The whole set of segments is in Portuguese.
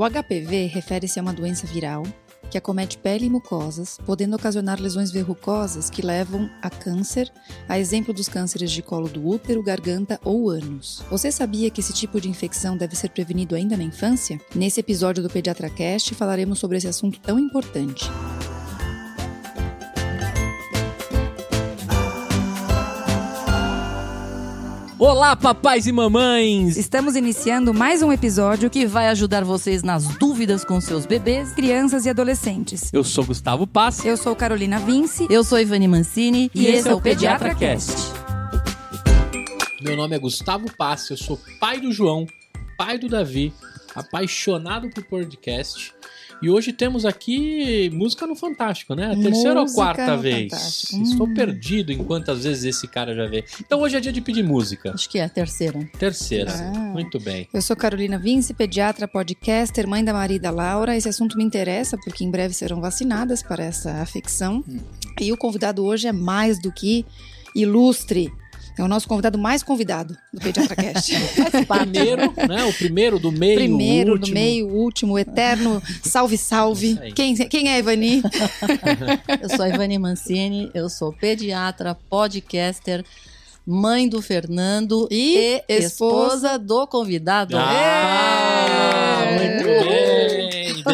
O HPV refere-se a uma doença viral que acomete pele e mucosas, podendo ocasionar lesões verrucosas que levam a câncer, a exemplo dos cânceres de colo do útero, garganta ou ânus. Você sabia que esse tipo de infecção deve ser prevenido ainda na infância? Nesse episódio do PediatraCast falaremos sobre esse assunto tão importante. Olá, papais e mamães! Estamos iniciando mais um episódio que vai ajudar vocês nas dúvidas com seus bebês, crianças e adolescentes. Eu sou Gustavo Pass. Eu sou Carolina Vince. Eu sou Ivani Mancini. E, e esse é o Pediatra Cast. Meu nome é Gustavo Pass, eu sou pai do João, pai do Davi, apaixonado por podcast e hoje temos aqui música no Fantástico, né? A terceira música ou quarta vez? Hum. Estou perdido em quantas vezes esse cara já vê. Então hoje é dia de pedir música. Acho que é a terceira. Terceira. Ah. Muito bem. Eu sou Carolina Vince, pediatra, podcaster, mãe da Maria da Laura. Esse assunto me interessa porque em breve serão vacinadas para essa afecção. Hum. E o convidado hoje é mais do que ilustre. É o nosso convidado mais convidado do PediatraCast. primeiro, né? O primeiro do meio, Primeiro do meio, o último, o eterno salve, salve. Quem, quem é Ivani? eu sou a Ivani Mancini, eu sou pediatra, podcaster, mãe do Fernando e, e esposa do convidado. Ah, bem!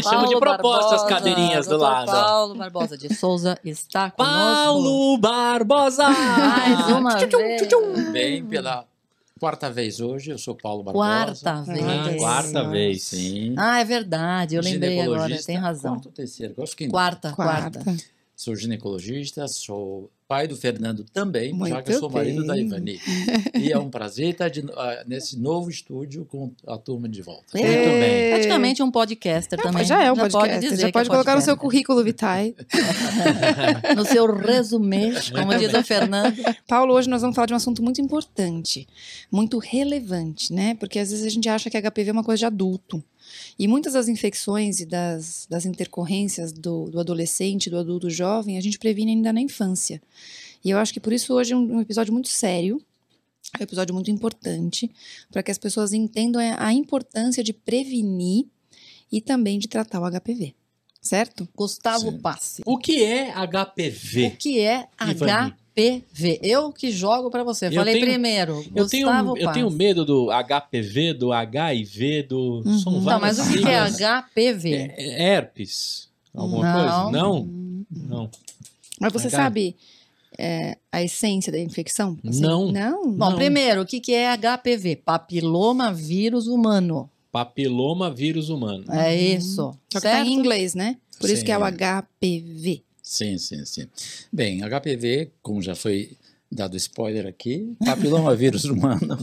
Deixamos de propósito as cadeirinhas do lado. Paulo Barbosa de Souza está conosco. Paulo Barbosa! Mais uma vez. Bem, pela quarta vez hoje, eu sou Paulo Barbosa. Quarta vez. Ah, quarta vez, sim. Ah, é verdade, eu lembrei agora, tem razão. Quarta ou terceira? Quarta, quarta. quarta. Sou ginecologista, sou pai do Fernando também, Muito já que eu sou marido da Ivani. e é um prazer estar de, uh, nesse novo estúdio com a turma de volta. É, Muito bem. Praticamente um podcaster é, também. Já é um já podcaster. Pode já pode é colocar no seu currículo vitae. no seu resumê, como diz o Fernando. Paulo, hoje nós vamos falar de um assunto muito importante, muito relevante, né? Porque às vezes a gente acha que HPV é uma coisa de adulto. E muitas das infecções e das, das intercorrências do, do adolescente, do adulto jovem, a gente previne ainda na infância. E eu acho que por isso hoje é um, um episódio muito sério, é um episódio muito importante, para que as pessoas entendam a importância de prevenir e também de tratar o HPV. Certo? Gustavo Sim. Passe. O que é HPV? O que é Ivani? HPV. Eu que jogo para você. Falei tenho, primeiro. Eu tenho, eu tenho medo do HPV, do HIV, do. Uhum. São Não, mas o que é HPV? É, é herpes. Alguma Não. coisa? Não? Não. Mas você H... sabe é, a essência da infecção? Assim? Não. Não? Bom, Não. primeiro, o que, que é HPV? Papiloma vírus humano. Papiloma vírus humano. É isso. Só que tá em inglês, né? Por Sim. isso que é o HPV. Sim, sim, sim. Bem, HPV, como já foi dado spoiler aqui, papilomavírus humano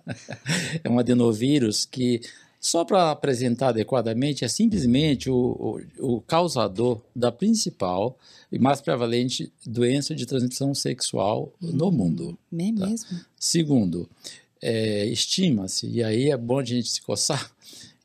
é um adenovírus que, só para apresentar adequadamente, é simplesmente o, o, o, causador da principal e mais prevalente doença de transmissão sexual hum, no mundo. É tá? mesmo? Segundo, é, estima-se, e aí é bom a gente se coçar,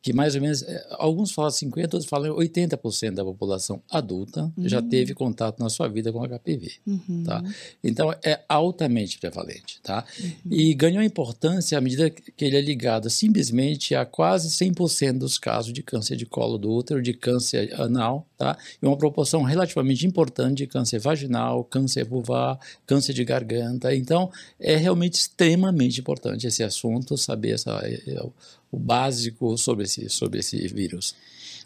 que mais ou menos, é, alguns falam 50%, outros falam 80% da população adulta uhum. já teve contato na sua vida com HPV, uhum. tá? Então, é altamente prevalente, tá? Uhum. E ganhou importância à medida que ele é ligado simplesmente a quase 100% dos casos de câncer de colo do útero, de câncer anal, tá? E uma proporção relativamente importante de câncer vaginal, câncer vulvar, câncer de garganta. Então, é realmente extremamente importante esse assunto, saber essa, é, o básico sobre esse, sobre esse vírus.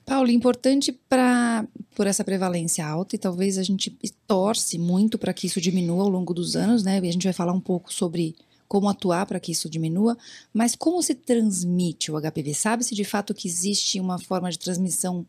Paulo, importante para por essa prevalência alta e talvez a gente torce muito para que isso diminua ao longo dos anos, né? E a gente vai falar um pouco sobre como atuar para que isso diminua, mas como se transmite o HPV? Sabe-se de fato que existe uma forma de transmissão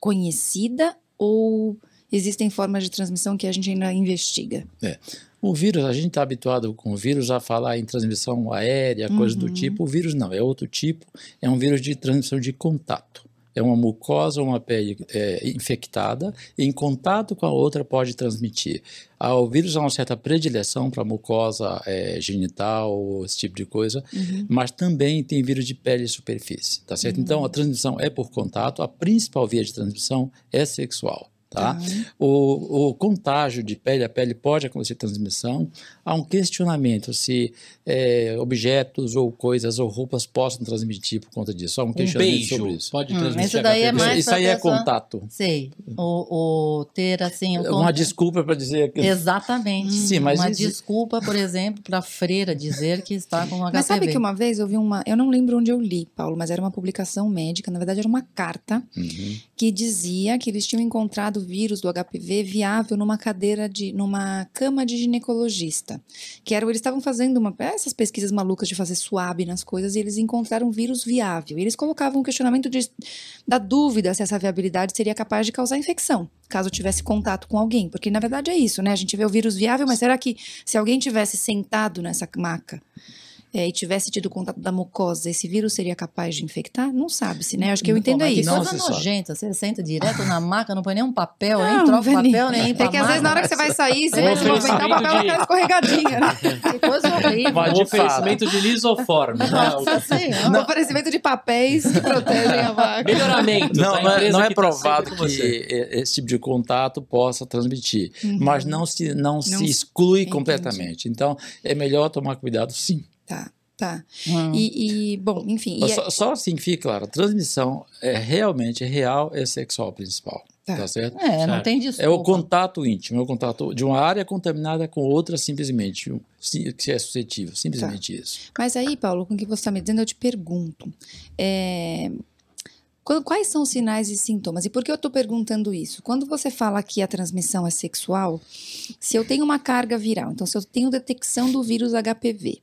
conhecida ou existem formas de transmissão que a gente ainda investiga? É. O vírus, a gente está habituado com o vírus a falar em transmissão aérea, uhum. coisa do uhum. tipo. O vírus não, é outro tipo. É um vírus de transmissão de contato. É uma mucosa ou uma pele é, infectada, e em contato com a outra pode transmitir. Ah, o vírus há uma certa predileção para mucosa é, genital, esse tipo de coisa, uhum. mas também tem vírus de pele e superfície, tá certo? Uhum. Então, a transmissão é por contato, a principal via de transmissão é sexual. Tá? O, o contágio de pele a pele pode acontecer transmissão. Há um questionamento se é, objetos ou coisas ou roupas possam transmitir por conta disso. Há um Um questionamento sobre beijo isso. pode Hum, transmitir isso daí é mais Isso aí é contato. Sei. O, o ter assim. o Uma desculpa para dizer que Exatamente. Sim, mas uma exi- desculpa, por exemplo, para a freira dizer que está com HPV. Mas sabe que uma vez eu vi uma. Eu não lembro onde eu li, Paulo, mas era uma publicação médica, na verdade era uma carta Uhum. Que dizia que eles tinham encontrado o vírus do HPV viável numa cadeira de. numa cama de ginecologista. Que era, eles estavam fazendo uma, essas pesquisas malucas de fazer suave nas coisas e eles encontraram um vírus viável. E eles colocavam um questionamento de, da dúvida se essa viabilidade seria capaz de causar infecção, caso tivesse contato com alguém. Porque na verdade é isso, né? A gente vê o vírus viável, mas será que se alguém tivesse sentado nessa maca é, e tivesse tido contato da mucosa, esse vírus seria capaz de infectar? Não sabe-se, né? Acho que eu entendo Pô, é que isso. Não coisa nojenta. Você senta direto na maca, não põe nem um papel, nem Não, troca o Vani, papel, nem É que às vezes na hora que você vai sair, você vai movimentar o papel de- aquela escorregadinha, né? Que coisa horrível. Um de oferecimento de lisoforme. né? Nossa Senhora. Um oferecimento de papéis que protegem a vaca. Melhoramento. Não, da não é, não é que tá provado com que esse tipo de contato possa transmitir, Uhum. mas não se, não, se se- exclui entendi. completamente. Então, é melhor tomar cuidado sim. Tá, tá. Hum. E, e, bom, enfim. e é- Só, só assim que fique claro, a transmissão é realmente real, é sexual principal. Tá. Tá, certo? É, não Certo. tem desculpa. É o contato íntimo, é o contato de uma área contaminada com outra simplesmente, si- que é suscetível, simplesmente Tá. isso. Mas aí, Paulo, com o que você está me dizendo, eu te pergunto. é, qu- Quais são os sinais e sintomas? E por que eu estou perguntando isso? Quando você fala que a transmissão é sexual, se eu tenho uma carga viral, então se eu tenho detecção do vírus HPV,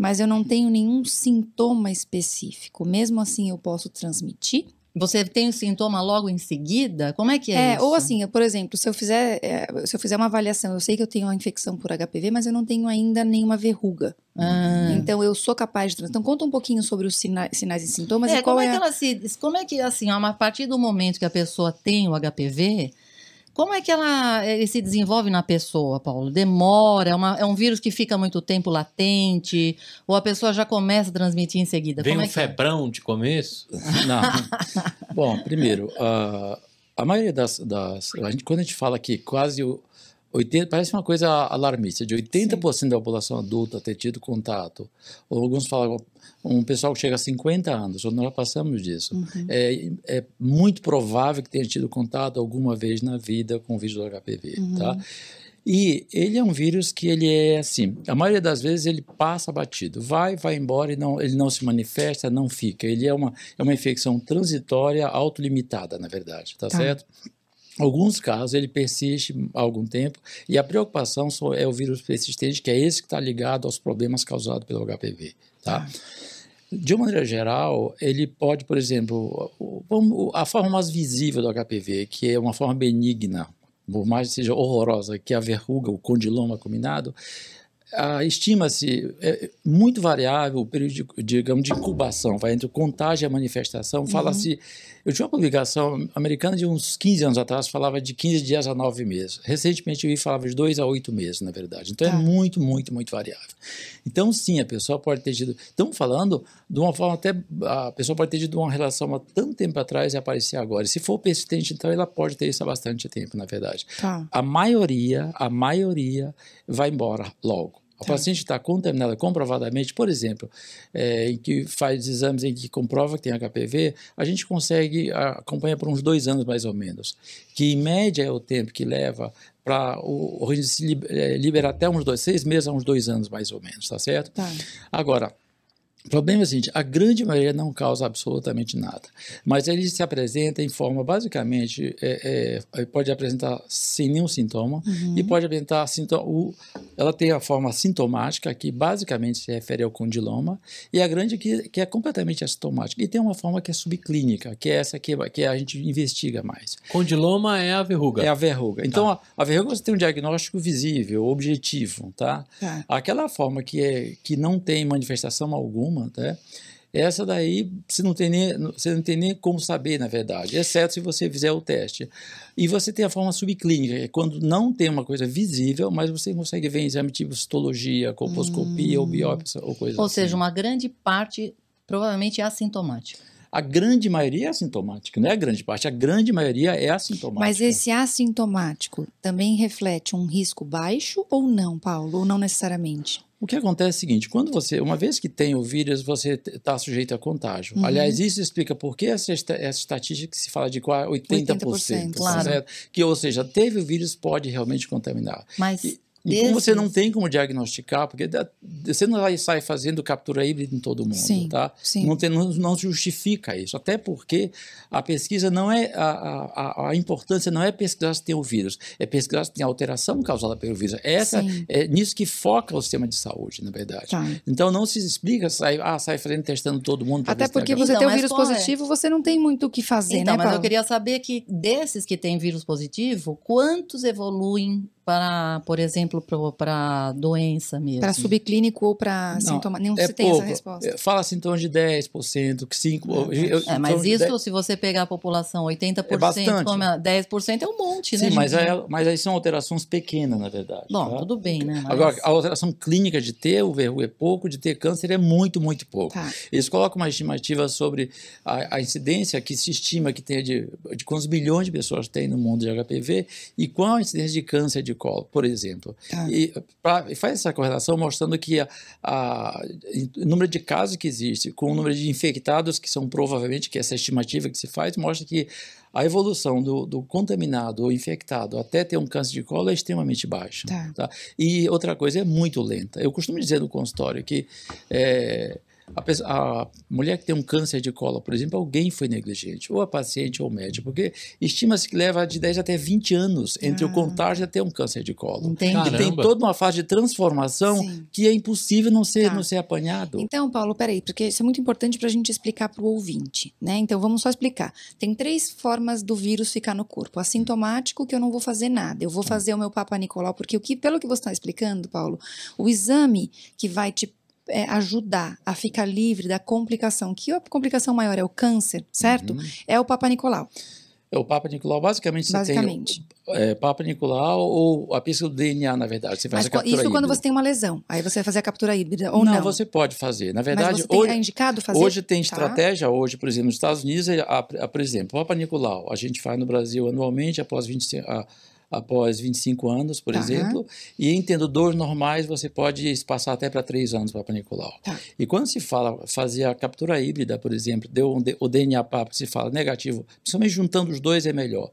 mas eu não tenho nenhum sintoma específico, mesmo assim eu posso transmitir? Você tem o sintoma logo em seguida? Como é que é, É, isso? ou assim, por exemplo, se eu fizer, é, se eu fizer uma avaliação, eu sei que eu tenho uma infecção por HPV, mas eu não tenho ainda nenhuma verruga. Ah. Então eu sou capaz de. Então conta um pouquinho sobre os sina- sinais e sintomas é, e como é, é, que ela se. Como é que, assim, a partir do momento que a pessoa tem o HPV, como é que ela ele se desenvolve na pessoa, Paulo? Demora? É, uma- é um vírus que fica muito tempo latente? Ou a pessoa já começa a transmitir em seguida? Vem como um é que é? febrão de começo. Não. Bom, primeiro, a a maioria das, das a gente, quando a gente fala que quase o 80, parece uma coisa alarmista, de 80% da população adulta ter tido contato, ou alguns falam, um pessoal que chega a 50 anos, ou nós passamos disso, Uhum. é, é muito provável que tenha tido contato alguma vez na vida com o vírus do HPV, tá? E ele é um vírus que ele é assim, a maioria das vezes ele passa batido, vai, vai embora e não, ele não se manifesta, não fica. Ele é uma, é uma infecção transitória, autolimitada, na verdade, tá, Tá. certo? Alguns casos ele persiste há algum tempo e a preocupação é o vírus persistente, que é esse que está ligado aos problemas causados pelo HPV, tá? De uma maneira geral, ele pode, por exemplo, a forma mais visível do HPV, que é uma forma benigna, por mais que seja horrorosa, que é a verruga, o condiloma combinado, estima-se é, muito variável o período, de, digamos, de incubação, vai entre o contágio e a manifestação. Fala-se, eu tinha uma publicação americana de uns 15 anos atrás, falava de 15 dias a 9 meses. Recentemente eu vi falava de 2 a 8 meses, na verdade. Então Tá. é muito, muito, muito variável. Então, sim, a pessoa pode ter tido. Estamos falando de uma forma até. A pessoa pode ter tido uma relação há tanto tempo atrás e aparecer agora. E se for persistente, então ela pode ter isso há bastante tempo, na verdade. Tá. A maioria, a maioria vai embora logo. A Tá. paciente está contaminada comprovadamente, por exemplo, é, em que faz exames em que comprova que tem HPV, a gente consegue acompanhar por uns dois anos mais ou menos, que em média é o tempo que leva para o o organismo se eh, liberar até uns dois, seis meses a uns dois anos mais ou menos, tá certo? Tá. Agora, o problema é o seguinte, a grande maioria não causa absolutamente nada, mas ele se apresenta em forma, basicamente, é, é, pode apresentar sem nenhum sintoma Uhum. e pode apresentar sintoma, o, ela tem a forma sintomática, que basicamente se refere ao condiloma, e a grande que, que é completamente assintomática, e tem uma forma que é subclínica, que é essa que, que a gente investiga mais. Condiloma é a verruga. É a verruga. Então, a, a verruga você tem um diagnóstico visível, objetivo, tá? Tá. Aquela forma que, é, que não tem manifestação alguma, tá? essa daí você não, tem nem, você não tem nem como saber, na verdade, exceto se você fizer o teste. E você tem a forma subclínica, que é quando não tem uma coisa visível, mas você consegue ver em exame tipo citologia, colposcopia ou biópsia ou coisa Ou assim. seja, uma grande parte provavelmente é assintomática. A grande maioria é assintomática, não é a grande parte, a grande maioria é assintomática. Mas esse assintomático também reflete um risco baixo ou não, Paulo? Ou não necessariamente? O que acontece é o seguinte, quando você, uma vez que tem o vírus, você está sujeito a contágio. Uhum. Aliás, isso explica por que essa, esta- essa estatística que se fala de qua- 80%, 80%, tá claro. certo? Que, ou seja, teve o vírus, pode realmente contaminar. Mas E, e como você não tem como diagnosticar, porque você não vai sair fazendo captura híbrida em todo mundo, Sim, tá? sim. Não, tem, não, não justifica isso. Até porque a pesquisa não é. A, a, a importância não é pesquisar se tem o vírus, é pesquisar se tem alteração causada pelo vírus. Essa, Sim. é nisso que foca o sistema de saúde, na verdade. Tá. Então não se explica, sai, ah, sai fazendo, testando todo mundo. Até porque você Então, tem o vírus é? positivo, você não tem muito o que fazer, Então, né, mas Paulo? eu queria saber que desses que têm vírus positivo, quantos evoluem para, por exemplo, para doença mesmo? Para subclínico ou para Não, sintoma? Nenhum É você tem pouco. essa resposta. É, Fala-se então de 10%, que 5%. É, eu- É, mas de isso, 10 se você pegar a população 80%, É bastante. como é, 10% é um monte, né? Sim, mas, é, mas aí são alterações pequenas, na verdade. Bom, tá? tudo bem, né? Mas- Agora, a alteração clínica de ter o verruga é pouco, de ter câncer é muito, muito pouco. Tá. Eles colocam uma estimativa sobre a, a incidência que se estima que tem de, de quantos milhões de pessoas tem no mundo de HPV e qual a incidência de câncer de colo, por exemplo. Tá. E, pra- faz essa correlação mostrando que o número de casos que existe com o número de infectados, que são provavelmente, que essa estimativa que se faz, mostra que a evolução do, do contaminado ou infectado até ter um câncer de colo é extremamente baixa. Tá. tá? E outra coisa, é muito lenta. Eu costumo dizer no consultório que é, a, pessoa- a mulher que tem um câncer de colo, por exemplo, alguém foi negligente, ou a paciente ou o médico, porque estima-se que leva de 10 até 20 anos entre Ah. o contágio até um câncer de colo. Entendi. E tem toda uma fase de transformação Sim. que é impossível não ser, Tá. não ser apanhado. Então, Paulo, peraí, porque isso é muito importante para a gente explicar para o ouvinte, né? Então, vamos só explicar. Tem três formas do vírus ficar no corpo. Assintomático, que eu não vou fazer nada. Eu vou fazer o meu Papa Nicolau, porque o que, pelo que você está explicando, Paulo, o exame que vai te é, ajudar a ficar livre da complicação, que a complicação maior é o câncer, certo? Uhum. É o Papa Nicolau, É o Papa Nicolau, basicamente, você basicamente. tem é, Papa Nicolau ou a pesquisa do DNA, na verdade. Você faz Mas a captura isso quando híbrida. você tem uma lesão. Aí você vai fazer a captura híbrida ou não. você pode fazer. Na verdade, tem, hoje, é indicado fazer? Hoje tem Tá. estratégia, hoje, por exemplo, nos Estados Unidos, é a, a- por exemplo, Papa Nicolau, a gente faz no Brasil anualmente, após 25, a- após 25 anos, por Tá. exemplo, e em tendo dores normais, você pode passar até para 3 anos Papa Nicolau. Tá. E quando se fala fazer a captura híbrida, por exemplo, deu um o DNA Papa, se fala negativo, principalmente juntando os dois é melhor.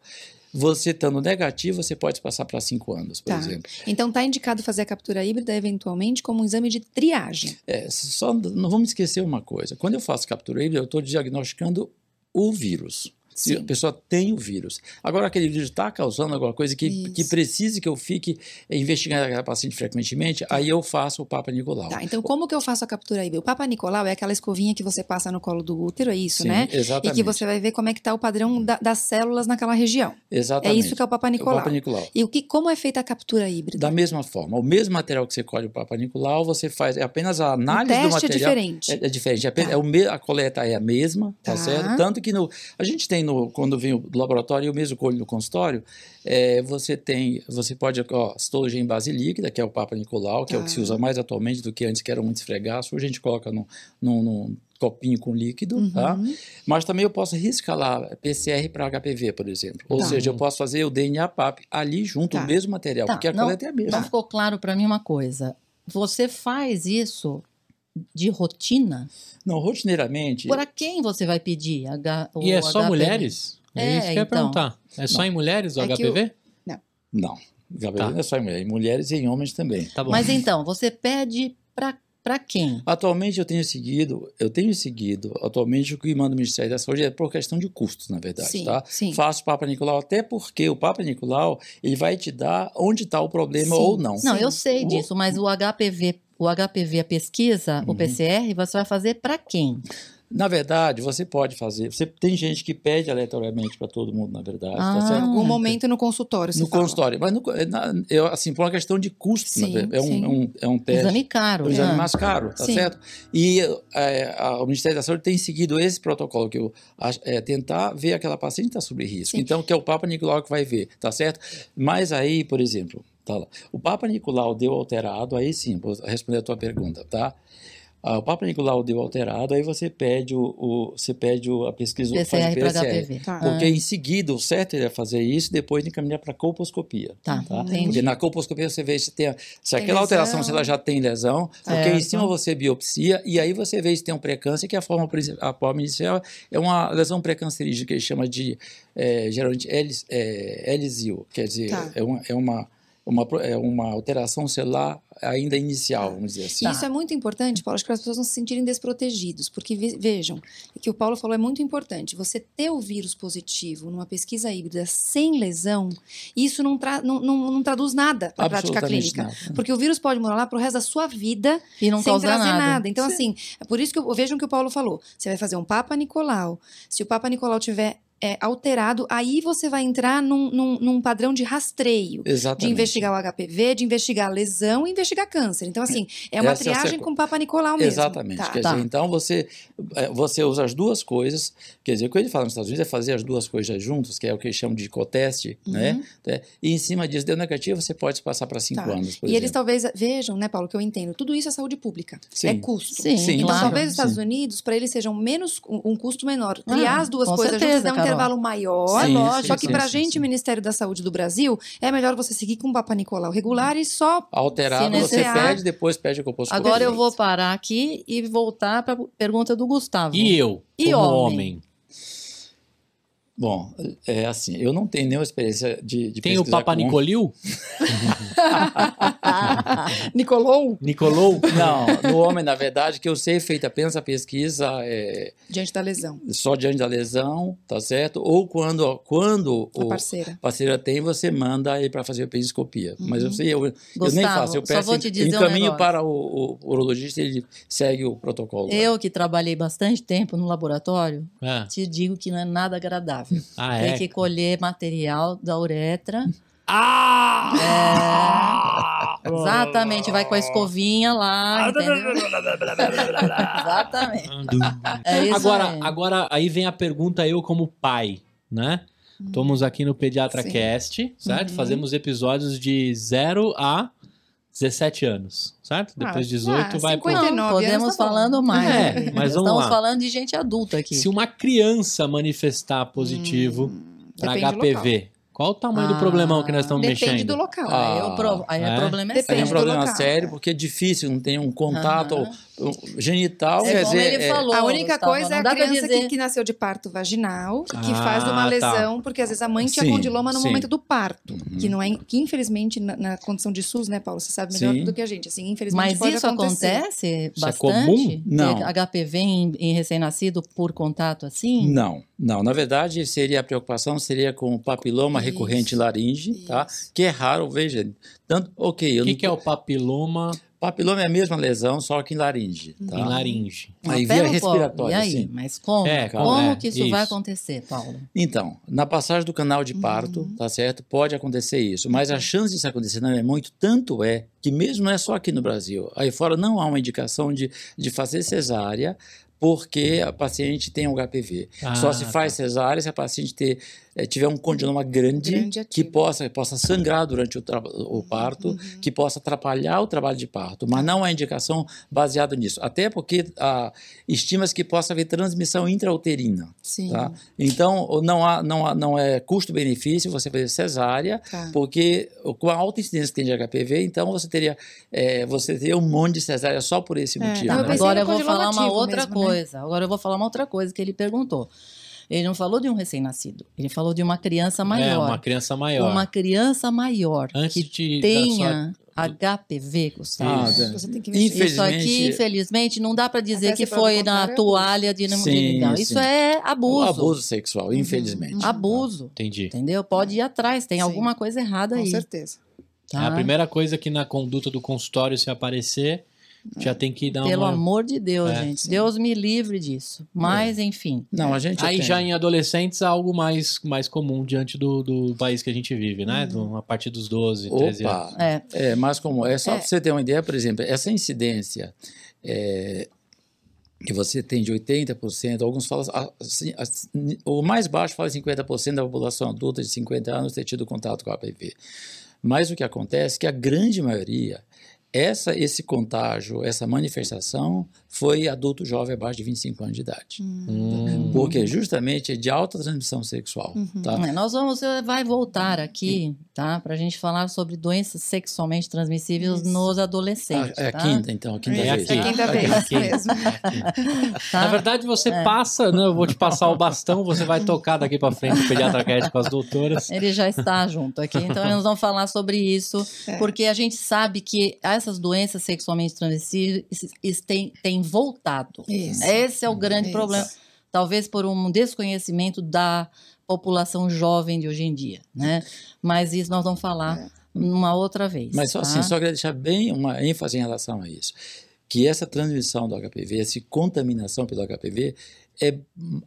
Você estando negativo, você pode passar para 5 anos, por Tá. exemplo. Então, tá indicado fazer a captura híbrida, eventualmente, como um exame de triagem. É, só não vamos esquecer uma coisa. Quando eu faço captura híbrida, eu estou diagnosticando o vírus. Se a Sim. pessoa tem o vírus. Agora, aquele vírus está causando alguma coisa que, Isso. que precise que eu fique investigando aquela paciente frequentemente, aí eu faço o Papa Nicolau. Tá, então como que eu faço a captura híbrida? O Papa Nicolau é aquela escovinha que você passa no colo do útero, é isso, Sim, né? Exatamente. E que você vai ver como é que tá o padrão da- das células naquela região. Exatamente. É isso que é o Papa o Nicolau. Papa Nicolau. E o que, como é feita a captura híbrida? Da mesma forma, o mesmo material que você colhe o Papa Nicolau, você faz é apenas a o análise do teste é material. diferente. É, é diferente. É, Tá. é o a coleta é a mesma, tá, Tá. certo? Tanto que no, a gente tem no, quando vem do laboratório e o mesmo colho no consultório, é, você tem, você pode, ó, citologia em base líquida, que é o Papa Nicolau, que é o que se Tá. usa mais atualmente do que antes, que era muito esfregaço. Hoje a gente coloca num, copinho com líquido, tá? Uhum. Mas também eu posso reescalar PCR para HPV, por exemplo. Ou Tá. seja, eu posso fazer o DNA PAP ali junto, Tá. o mesmo material, Tá, porque a não- coleta é a mesma. Então ficou claro para mim uma coisa. Você faz isso de rotina? Não, rotineiramente. Para quem você vai pedir? H, o E é só HPV? mulheres? É, É, isso que eu ia então. perguntar. É só em mulheres o É HPV? Não. HPV Tá. não é só em mulheres, em mulheres e em homens também. Tá bom. Mas então, você pede para quem? Atualmente eu tenho seguido, eu tenho seguido, atualmente o que manda o Ministério da Saúde é por questão de custos, na verdade, Sim, tá? sim. Faço Papa Nicolau, até porque o Papa Nicolau, ele vai te dar onde está o problema Sim. ou não. Não, eu sei O- disso, mas o HPV, o HPV, a pesquisa, o Uhum. PCR, você vai fazer para quem? Na verdade, você pode fazer, você tem gente que pede aleatoriamente para todo mundo, na verdade, Ah. tá certo? algum momento no consultório, No fala. consultório, mas no, é na- eu, assim, por uma questão de custo, Sim, na verdade, é, um, sim. é, um, é um teste. Exame caro. É um exame né? mais caro, tá Sim. certo? E é, a- o Ministério da Saúde tem seguido esse protocolo, que eu, é tentar ver aquela paciente que está sob risco. Sim. Então, que é o Papa Nicolau que vai ver, tá certo? Mas aí, por exemplo, tá lá, o Papa Nicolau deu alterado, aí sim, vou responder a tua pergunta, tá? Ah, o Papa Nicolau deu alterado, aí você pede, o, o- você pede o- a pesquisa faz o PCR para PCR. HPV. Tá. Porque Ah, em seguida, o certo é fazer isso, depois encaminhar para colposcopia. Tá, Tá? entendi. Porque na colposcopia você vê se, tem, a- se Tem aquela alteração, se lesão. ela já tem lesão, porque Certo. em cima você biopsia e aí você vê se tem um pré-câncer, que a forma, a forma inicial é uma lesão pré-cancerígena que eles chamam de, eh, geralmente, Elis, é, Elisio, quer dizer, Tá. é, uma, é, uma, uma, é uma alteração celular ainda inicial, vamos dizer assim. Isso é muito importante, Paulo, acho que para as pessoas não se sentirem desprotegidos, porque ve- vejam, o que o Paulo falou é muito importante. Você ter o vírus positivo numa pesquisa híbrida sem lesão, isso não, tra- não, não, não traduz nada para a prática clínica. nada. Porque o vírus pode morar lá pro resto da sua vida E não sem causa trazer nada. nada. Então, assim, é por isso que eu, vejam o que o Paulo falou. Você vai fazer um Papa Nicolau. Se o Papa Nicolau tiver é, alterado, aí você vai entrar num, num, num padrão de rastreio. Exatamente. De investigar o HPV, de investigar a lesão e investigar câncer. Então, assim, é uma Essa é triagem sequ- com Papa Nicolau mesmo. Exatamente. Tá. Quer Tá. dizer, então você, eh, você usa as duas coisas. Quer dizer, o que ele fala nos Estados Unidos é fazer as duas coisas juntas, que é o que eles chamam de coteste, né? É, E em cima disso, deu negativo, você pode passar para cinco Tá. anos. Por E eles exemplo. talvez vejam, né, Paulo, que eu entendo, tudo isso é saúde pública. Sim. É custo. Sim, Sim, Então, claro. talvez os Estados sim. Unidos, para eles sejam menos um custo menor. Criar Ah, as duas coisas certeza, juntas um. Intervalo maior. Sim, lógico. Só que sim, pra sim, gente, sim. Ministério da Saúde do Brasil, é melhor você seguir com o Papa Nicolau regular e só Alterado, Se você pede, depois pede a compostura. Agora eu vou parar aqui e voltar para a pergunta do Gustavo. E eu, E como homem? homem? Bom, é assim, eu não tenho nenhuma experiência de, de Tem o Papa com- Nicolil? Nicolou Nicolou? Não, no homem, na verdade, que eu sei, feita apenas a pesquisa é, diante da lesão. só diante da lesão, tá certo? Ou quando, quando A o parceira. parceira tem, você manda aí para fazer a periscopia. Mas eu sei, eu, eu nem Gustavo, faço, eu só peço, vou te dizer um encaminho negócio. para o, o urologista, ele segue o protocolo. Eu que trabalhei bastante tempo no laboratório, Ah, te digo que não é nada agradável. ah, Tem é? que colher material da uretra. Ah! É, exatamente, vai com a escovinha lá, entendeu? exatamente. É isso Agora, aí. agora, aí vem a pergunta, eu como pai, né? Estamos aqui no Pediatra Sim. Cast, certo? Uhum. Fazemos episódios de 0 a 17 anos, certo? Depois de 18 ah, vai pro... 50. Não, 49 podemos tá falando mais. É, mas vamos Estamos lá. falando de gente adulta aqui. Se uma criança manifestar positivo para Hum, do HPV, qual o tamanho do Ah, problemão que nós estamos Depende mexendo? do local. Ah, Aí, o pro... aí é? o problema é Depende um sério. do problema local. sério, porque é difícil, não tem um contato Aham. o- genital, É quer como dizer... ele é- falou. A única Gustavo, coisa é a criança dizer- que, que nasceu de parto vaginal, que Ah, faz uma tá. lesão, porque às vezes a mãe tinha Sim, condiloma no sim. momento do parto. Uhum. Que não é, que infelizmente, na, na condição de SUS, né, Paulo? Você sabe melhor Sim. do que a gente. Assim, infelizmente Mas pode isso acontecer. acontece Isso é bastante? comum? Não. Ter HPV em, em recém-nascido por contato assim? Não, não. Na verdade, seria a preocupação seria com o papiloma Isso. recorrente laringe, tá? Isso. Que é raro, veja. Tanto, ok, eu O que, não que é o papiloma Papiloma é a mesma lesão, só que em laringe, tá? em laringe? Aí via um respiratória, E aí? sim. Mas como? É, como é, que isso, vai isso. acontecer, Paulo? Então, na passagem do canal de parto, Uhum. tá certo? Pode acontecer isso, mas a chance disso acontecer não é muito, tanto é que mesmo não é só aqui no Brasil, aí fora não há uma indicação de, de fazer cesárea porque a paciente tem um HPV. Ah, só se tá. faz cesárea se a paciente ter, eh, tiver um condiloma grande, Grande que possa, possa sangrar durante o, o parto, Uhum. que possa atrapalhar o trabalho de parto, mas não há indicação baseada nisso. Até porque ah, estima-se que possa haver transmissão intrauterina. Sim. Tá? Então, não, há, não, há, não é custo-benefício você fazer cesárea, Tá. porque com a alta incidência que tem de HPV, então você teria, é, você teria um monte de cesárea só por esse É, motivo. não, eu né? Agora eu vou falar uma outra mesmo, né? coisa. Agora eu vou falar uma outra coisa que ele perguntou. Ele não falou de um recém-nascido. Ele falou de uma criança É, maior. uma criança maior. Uma criança maior Antes que de, tenha HPV, Gustavo. Ah, Isso. Você tem que investir. Isso aqui, Infelizmente- infelizmente, não dá para dizer que foi o na é toalha de não. Sim, não, sim. Isso é abuso. Abuso sexual, infelizmente. Abuso. Entendi. Entendeu? Pode ir atrás, tem Sim. alguma coisa errada Com aí. certeza. tá? É a primeira coisa que na conduta do consultório, se aparecer, já tem que dar Pelo uma... amor de Deus, É, gente. sim. Deus me livre disso. Mas, enfim. Não, a gente Aí tem. já em adolescentes, algo mais, mais comum diante do, do país que a gente vive, né? Do- a partir dos 12, 13 anos. É. É, mas como é só É. para você ter uma ideia, por exemplo, essa incidência é, que você tem de 80%, alguns falam assim, assim, o mais baixo fala 50% da população adulta de 50 anos ter tido contato com HPV. Mas o que acontece é que a grande maioria essa, esse contágio, essa manifestação foi adulto jovem abaixo de 25 anos de idade. Hum. Porque justamente é de alta transmissão sexual. Uhum. Tá? É, Nós vamos, você vai voltar aqui, tá? Pra gente falar sobre doenças sexualmente transmissíveis Isso. nos adolescentes. Ah, é a tá? quinta, então, a quinta É vez. É quinta Aqui. vez Aqui. mesmo. Tá? Na verdade, você passa, né? Eu vou te passar o bastão, você vai tocar daqui pra frente o pediatra Cat com as doutoras. Ele já está junto aqui, então nós vamos falar sobre isso, É. porque a gente sabe que essas doenças sexualmente transmissíveis têm, têm voltado. Isso. Esse é o grande Isso. problema, talvez por um desconhecimento da população jovem de hoje em dia, né? Mas isso nós vamos falar numa outra vez. Mas só tá? assim, só queria deixar bem uma ênfase em relação a isso. Que essa transmissão do HPV, essa contaminação pelo HPV, é,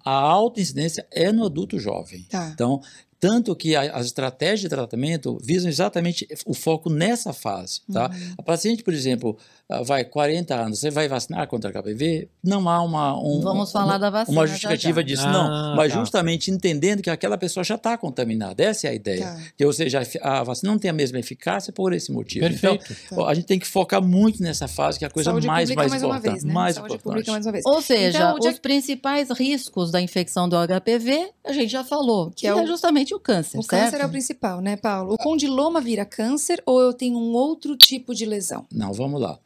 a alta incidência é no adulto jovem. Tá. Então, tanto que a- as estratégias de tratamento visam exatamente o foco nessa fase, tá? Uhum. A paciente, por exemplo, vai 40 anos, você vai vacinar contra HPV? Não há uma um, Vamos falar da vacina uma já, justificativa já. disso, Ah, não. Mas tá. justamente entendendo que aquela pessoa já está contaminada, essa é a ideia. Tá. Que, ou seja, a vacina não tem a mesma eficácia por esse motivo. Perfeito. Então, a gente tem que focar muito nessa fase, que é a coisa Saúde mais, mais, mais importante. uma vez, né? Mais Saúde importante. mais uma vez. Ou seja, Então, o dia- os principais riscos da infecção do HPV, a gente já falou, que, é é, o- justamente o câncer, O certo? câncer é o principal, né, Paulo? O condiloma vira câncer ou eu tenho um outro tipo de lesão? Não, vamos lá.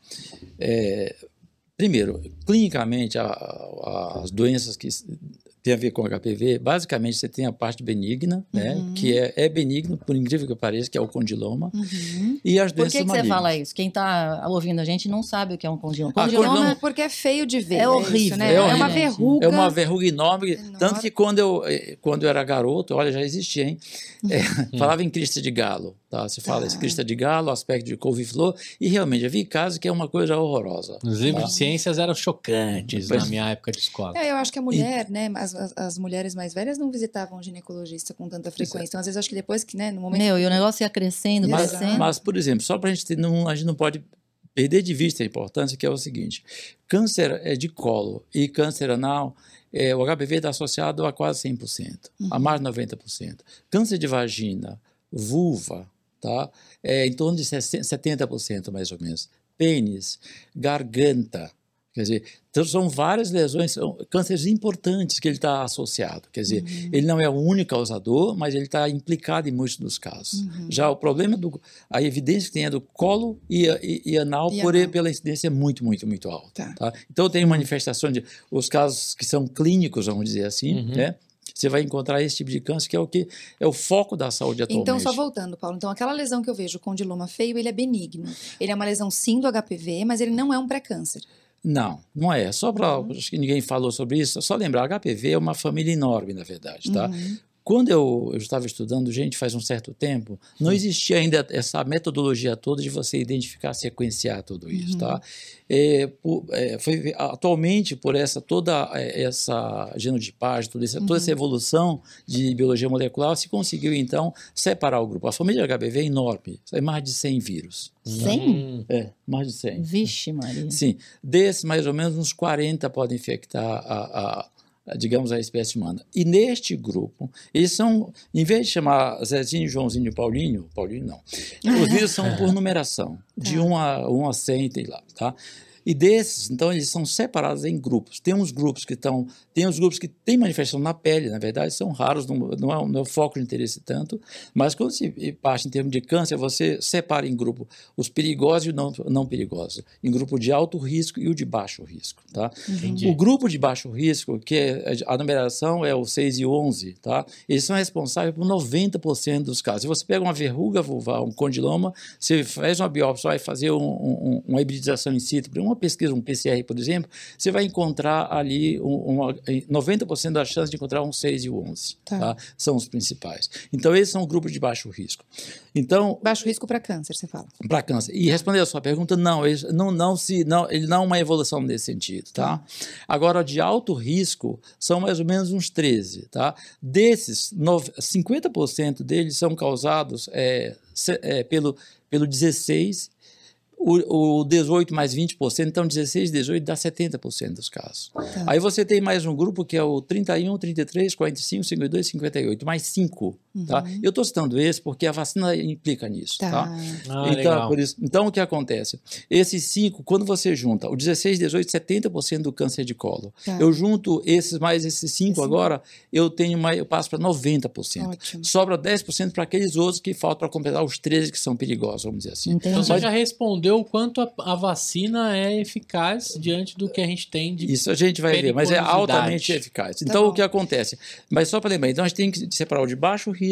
É, primeiro, clinicamente, a- a- as doenças que têm a ver com HPV, basicamente você tem a parte benigna, né, Uhum. que é, é benigno, por incrível que pareça, que é o condiloma, Uhum. e as Por doenças que, que você fala isso? Quem está ouvindo a gente não sabe o que é um condiloma. Ah, Condiloma condiloma- é Porque é feio de ver. É isso, horrível, né? é É, uma horrível. verruga. É uma verruga enorme, Enorme. tanto que quando eu, eh, quando eu era garoto, olha, já existia, hein? É, falava em crista de galo, tá? Se fala esse crista de galo, aspecto de couve-flor, e realmente, já vi casos que é uma coisa horrorosa. Os livros tá? de ciências eram chocantes na minha época de escola. É, eu acho que a mulher, né, as, as, mulheres mais velhas não visitavam o ginecologista com tanta frequência. Então, às vezes, acho que depois que, né, no momento... Meu, e o negócio ia crescendo, Mas- crescendo. Mas, por exemplo, só para a gente ter, não, a gente não pode perder de vista a importância, que é o seguinte: câncer é de colo e câncer anal, é, o HPV está associado a quase 100%, a mais de 90%. Câncer de vagina, vulva, tá? É em torno de 60 70% mais ou menos. Pênis, garganta. Quer dizer, então são várias lesões, são cânceres importantes que ele está associado. Quer dizer, ele não é o único causador, mas ele está implicado em muitos dos casos. Uhum. Já o problema do. A evidência que tem é do colo e, e, e anal, E por, anal. pela incidência muito, muito, muito alta. Tá. Tá? Então tem manifestação de. Os casos que são clínicos, vamos dizer assim, Uhum. né? Você vai encontrar esse tipo de câncer que é o que é o foco da saúde atualmente. Então, só voltando, Paulo. Então, aquela lesão que eu vejo, o condiloma feio, ele é benigno. Ele é uma lesão sim do HPV, mas ele não é um pré-câncer. Não, não é. Só para. Uhum. Acho que ninguém falou sobre isso. Só lembrar: HPV é uma família enorme, na verdade, tá? Uhum. Quando eu, eu estava estudando, gente, faz um certo tempo, não existia ainda essa metodologia toda de você identificar, sequenciar tudo isso, tá? É, por- é, foi, atualmente, por essa toda é, essa genotipagem, toda essa, toda essa evolução de biologia molecular, se conseguiu, então, separar o grupo. A família HPV é enorme, é mais de 100 vírus. 100? Hum. É, mais de 100. Vixe, Maria. Sim, desses mais ou menos uns 40 podem infectar a- a, digamos, a espécie humana. E neste grupo, eles são, em vez de chamar Zezinho, Joãozinho e Paulinho, Paulinho não, os vírus são por numeração, de Tá. 1 a, 1 a 100, tem lá, tá? E desses, então, eles são separados em grupos. Tem uns grupos que estão. Tem os grupos que têm manifestação na pele, na verdade, são raros, não, não, é, o- não é o foco de interesse tanto. Mas quando se parte em termos de câncer, você separa em grupo os perigosos e os não, não perigosos. Em grupo de alto risco e o de baixo risco. Tá? Entendi. O grupo de baixo risco, que é, a numeração é o 6 e 11, tá? eles são responsáveis por 90% dos casos. Se você pega uma verruga vulvar, um condiloma, você faz uma biópsia, vai fazer um- um- uma hibridização in situ, uma pesquisa, um PCR, por exemplo, você vai encontrar ali um- uma, 90% da chance de encontrar um 6 e o 11. Tá. Tá. São os principais. Então, esses são o grupo de baixo risco. Então, Baixo risco para câncer, você fala. para câncer. E responder a sua pergunta, não, ele não, não se, não, ele não é uma evolução nesse sentido, tá? Agora, de alto risco, são mais ou menos uns 13, tá? Desses, nove- 50% deles são causados é, é, pelo, pelo 16, o, o 18 mais 20%, então 16, 18 dá 70% dos casos. Aí você tem mais um grupo que é o 31, 33, 45, 52, 58, mais 5 Tá? Uhum. Eu estou citando esse porque a vacina implica nisso. Tá. Tá? Ah, então, legal. por isso, então, o que acontece? Esses cinco, quando você junta o 16, 18, 70% do câncer de colo. Tá. Eu junto esses mais esses cinco Esse- agora, eu tenho mais, eu passo para 90%. Ótimo. Sobra 10% para aqueles outros que faltam para completar os 13 que são perigosos, vamos dizer assim. Entendi. Então você já respondeu o quanto a, a vacina é eficaz diante do que a gente tem de. Isso a gente vai ver, mas é altamente eficaz. Tá Então, bom. o que acontece? Mas só para lembrar, então a gente tem que separar o de baixo risco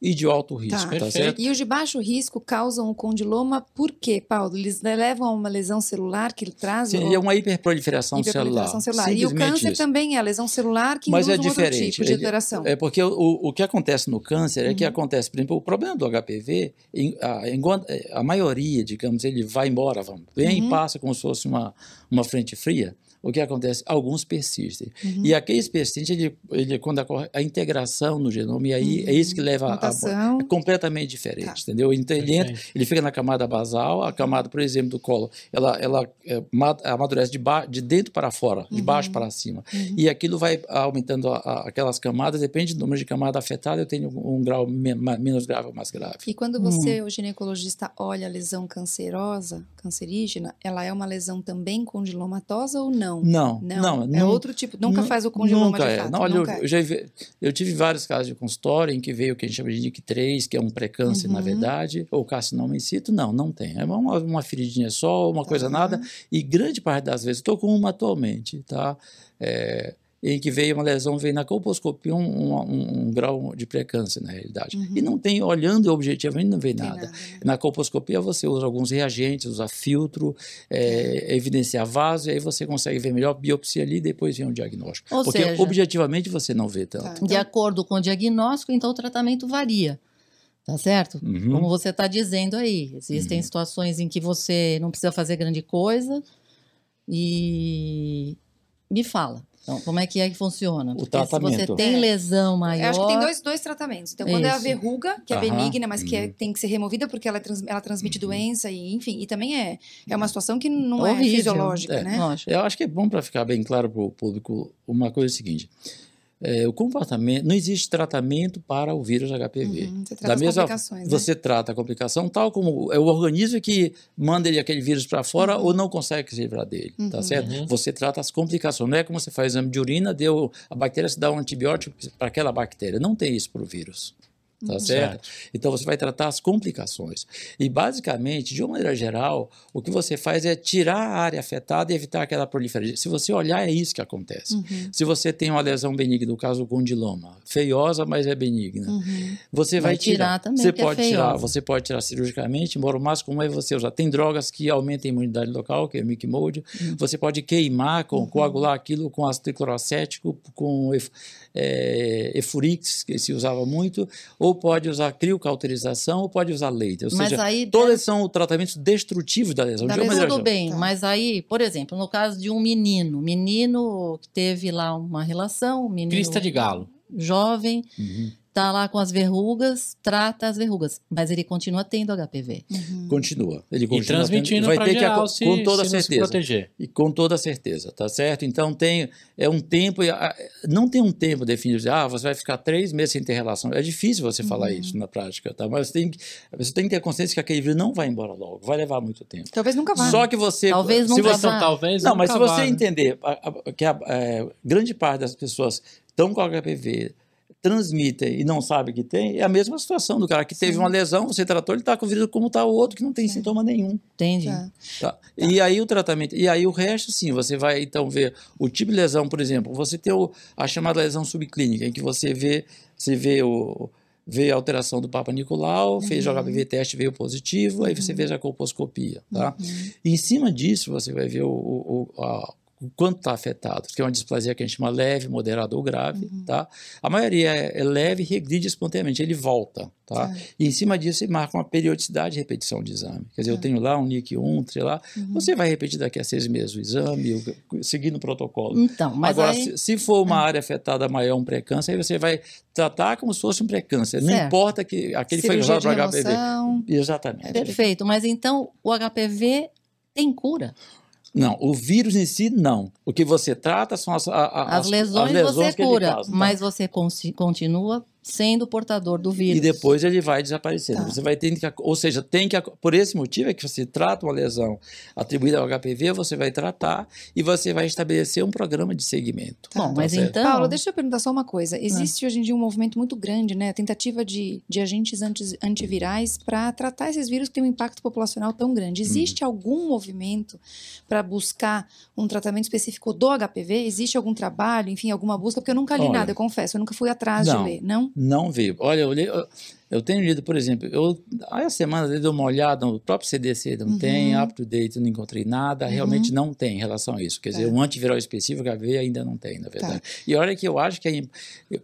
e de alto risco, tá, Perfeito. certo? E os de baixo risco causam o condiloma por quê, Paulo? Eles levam a uma lesão celular que traz? Sim, ou- é uma hiperproliferação, hiperproliferação celular. E o câncer isso. também é a lesão celular que Mas é um outro diferente. tipo de É- alteração. É porque o, o que acontece no câncer é que Uhum. acontece, por exemplo, o problema do HPV, a, enquanto- a maioria, digamos, ele vai embora, vamos, vem Uhum. e passa como se fosse uma, uma frente fria. O que acontece? Alguns persistem. Uhum. E aqueles persistentes, ele, ele, quando ocorre a integração no genoma, e aí é isso que leva a, Mutação. é completamente diferente, Tá. entendeu? Então ele entra, ele fica na camada basal, a camada, por exemplo, do colo, ela, ela é, ma- amadurece de, ba- de dentro para fora, de Uhum. baixo para cima. Uhum. E aquilo vai aumentando a- a- aquelas camadas, depende do número de camada afetada, eu tenho um grau me- ma- menos grave ou mais grave. E quando você, o ginecologista, olha a lesão cancerosa, cancerígena, ela é uma lesão também condilomatosa ou não? Não, Não, não, é não- outro tipo. Nunca nu- faz o condiloma nunca de é. fato. Não, olha, nunca eu, é. eu já eu tive vários casos de consultório em que veio o que a gente chama de NIC3, que é um pré-câncer, na Uhum. verdade, ou carcinoma in situ. Não, não tem. É uma, uma feridinha só, uma coisa Tá. nada. E grande parte das vezes, estou com uma atualmente, tá? É, em que veio uma lesão, veio na colposcopia um, um- um- um grau de pré-câncer, na realidade. Uhum. E não tem, olhando objetivamente, não vê nada. nada, né? Na colposcopia você usa alguns reagentes, usa filtro, é, evidenciar vaso, e aí você consegue ver melhor biopsia ali e depois vem o diagnóstico. Ou Porque seja- objetivamente você não vê tanto. Tá, De então- acordo com o diagnóstico, então o tratamento varia. Tá certo? Uhum. Como você está dizendo aí. Existem situações em que você não precisa fazer grande coisa. E me fala. Então, como é que é que funciona? Porque se você tratamento. tem É. lesão maior. Eu acho que tem dois, dois tratamentos. Então, quando é a Isso. verruga, que é Aham. benigna, mas que é- Uhum. tem que ser removida porque ela, trans- ela transmite doença, e enfim, e também é, é uma situação que não é Horrível. fisiológica, É. né? Eu acho que é bom para ficar bem claro para o público uma coisa seguinte. É, o comportamento, não existe tratamento para o vírus HPV. Uhum, você trata Da as mesma, complicações, né? você trata a complicação tal como é o organismo que manda ele aquele vírus para fora ou não consegue se livrar dele, tá Uhum. certo? Uhum. Você trata as complicações. Não é como você faz exame de urina, deu a bactéria se dá um antibiótico para aquela bactéria. Não tem isso para o vírus. Tá certo? Então você vai tratar as complicações. E basicamente, de uma maneira geral, o que você faz é tirar a área afetada e evitar aquela proliferação. Se você olhar, é isso que acontece. Uhum, Se você tem uma lesão benigna, no caso o condiloma, feiosa, mas é benigna, uhum. você vai, Vai tirar também, Você que é pode tirar, feiosa. você pode tirar cirurgicamente, embora o mais comum é você usar. Tem drogas que aumentam a imunidade local, que é Mic Mode. Uhum. Você pode queimar, com, coagular aquilo com ácido tricloracético, com é, efurix, que se usava muito, ou pode usar criocauterização, ou pode usar leite. Ou Mas seja, aí todos são tratamentos destrutivos da lesão. Da de lesão. Tudo bem, Tá. mas aí, por exemplo, no caso de um menino, menino que teve lá uma relação, um menino Crista de galo. jovem, Uhum. Tá lá com as verrugas, trata as verrugas, mas ele continua tendo HPV. Uhum. Continua. Ele E continua transmitindo tendo- vai para ter que geral aco- se, com toda se não se certeza. proteger. E com toda certeza, tá certo? Então tem é um tempo, e não tem um tempo definido, ah, você vai ficar três meses sem ter relação. É difícil você falar isso na prática, tá? Mas tem, que- você tem que ter consciência que aquele vírus não vai embora logo, vai levar muito tempo. Talvez nunca vá. Só que você, Talvez se nunca você vá. Então, talvez não, mas se você vá, né? entender a- a- que a, é, grande parte das pessoas estão com HPV, transmitem e não sabe que tem, é a mesma situação do cara que teve Sim. uma lesão, você tratou, ele está com o vírus como está o outro que não tem Sim. sintoma nenhum. Entendi. Tá. Tá. E aí o tratamento, e aí o resto sim, você vai então ver o tipo de lesão, por exemplo, você tem o- a chamada lesão subclínica, em que você vê, você vê o vê a alteração do Papa Nicolau, fez o HPV teste, veio positivo, aí você vê a colposcopia, tá? Uhum. E em cima disso você vai ver o, o, o- a- o quanto está afetado, que é uma displasia que a gente chama leve, moderada ou grave, Uhum. tá? A maioria é, é leve e regride espontaneamente, ele volta, tá? E em cima disso você marca uma periodicidade de repetição de exame. Quer dizer, eu Tá. tenho lá um NIC1, sei lá, Uhum. você vai repetir daqui a seis meses o exame, seguindo o protocolo. Então, mas Agora, aí, se, se for uma área afetada maior, um pré-câncer, aí você vai tratar como se fosse um pré-câncer. Não importa que aquele foi Cirurgia usado de para HPV. Exatamente. perfeito, mas então o HPV tem cura. Não, o vírus em si, não. O que você trata são as, a- a- As lesões, você que ele cura, causa, tá? mas você continua sendo portador do vírus. E depois ele vai desaparecendo. Tá. Você vai tendo que, ou seja, tem que por esse motivo é que você trata uma lesão atribuída ao HPV, você vai tratar e você vai estabelecer um programa de segmento. Bom, Tá mas certo? então. Paulo, deixa eu perguntar só uma coisa. Existe hoje em dia um movimento muito grande, né? A tentativa de, de agentes anti, antivirais para tratar esses vírus que têm um impacto populacional tão grande. Existe algum movimento para buscar um tratamento específico do HPV? Existe algum trabalho, enfim, alguma busca? Porque eu nunca li Olha, nada, eu confesso. Eu nunca fui atrás não. de ler, não? Não veio. Olha, eu, eu- eu tenho lido, por exemplo, eu há semana eu dei uma olhada no próprio CDC, não Uhum. tem, up to date, não encontrei nada, realmente não tem em relação a isso. Quer dizer, Tá. um antiviral específico HV ainda não tem, na verdade. E olha que eu acho que é, im-